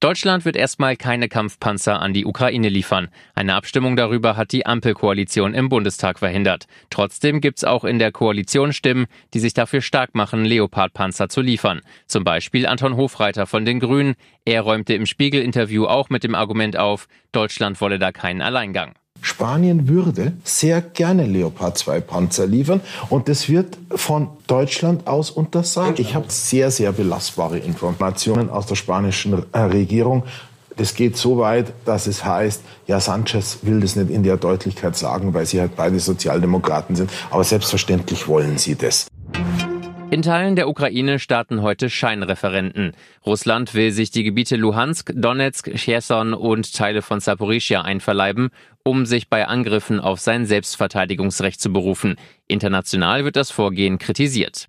Deutschland wird erstmal keine Kampfpanzer an die Ukraine liefern. Eine Abstimmung darüber hat die Ampelkoalition im Bundestag verhindert. Trotzdem gibt's auch in der Koalition Stimmen, die sich dafür stark machen, Leopardpanzer zu liefern. Zum Beispiel Anton Hofreiter von den Grünen. Er räumte im Spiegel-Interview auch mit dem Argument auf, Deutschland wolle da keinen Alleingang. Spanien würde sehr gerne Leopard 2 Panzer liefern und das wird von Deutschland aus untersagt. Ich habe sehr, sehr belastbare Informationen aus der spanischen äh, Regierung. Das geht so weit, dass es heißt, ja, Sanchez will das nicht in der Deutlichkeit sagen, weil sie halt beide Sozialdemokraten sind. Aber selbstverständlich wollen sie das. In Teilen der Ukraine starten heute Scheinreferenten. Russland will sich die Gebiete Luhansk, Donetsk, Cherson und Teile von Saporischia einverleiben, um sich bei Angriffen auf sein Selbstverteidigungsrecht zu berufen. International wird das Vorgehen kritisiert.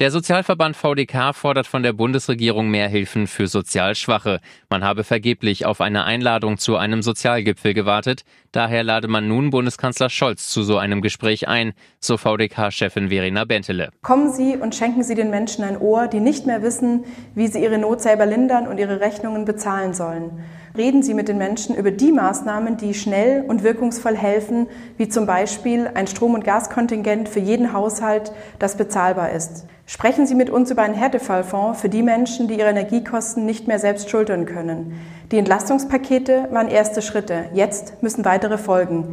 Der Sozialverband VDK fordert von der Bundesregierung mehr Hilfen für sozial Schwache. Man habe vergeblich auf eine Einladung zu einem Sozialgipfel gewartet. Daher lade man nun Bundeskanzler Scholz zu so einem Gespräch ein, so VDK-Chefin Verena Bentele. Kommen Sie und schenken Sie den Menschen ein Ohr, die nicht mehr wissen, wie sie ihre Not selber lindern und ihre Rechnungen bezahlen sollen. Reden Sie mit den Menschen über die Maßnahmen, die schnell und wirkungsvoll helfen, wie zum Beispiel ein Strom- und Gaskontingent für jeden Haushalt, das bezahlbar ist. Sprechen Sie mit uns über einen Härtefallfonds für die Menschen, die ihre Energiekosten nicht mehr selbst schultern können. Die Entlastungspakete waren erste Schritte. Jetzt müssen weitere folgen.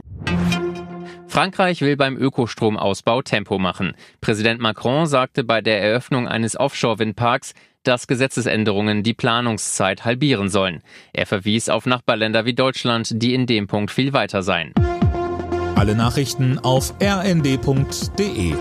Frankreich will beim Ökostromausbau Tempo machen. Präsident Macron sagte bei der Eröffnung eines Offshore-Windparks, dass Gesetzesänderungen die Planungszeit halbieren sollen. Er verwies auf Nachbarländer wie Deutschland, die in dem Punkt viel weiter seien. Alle Nachrichten auf rnd.de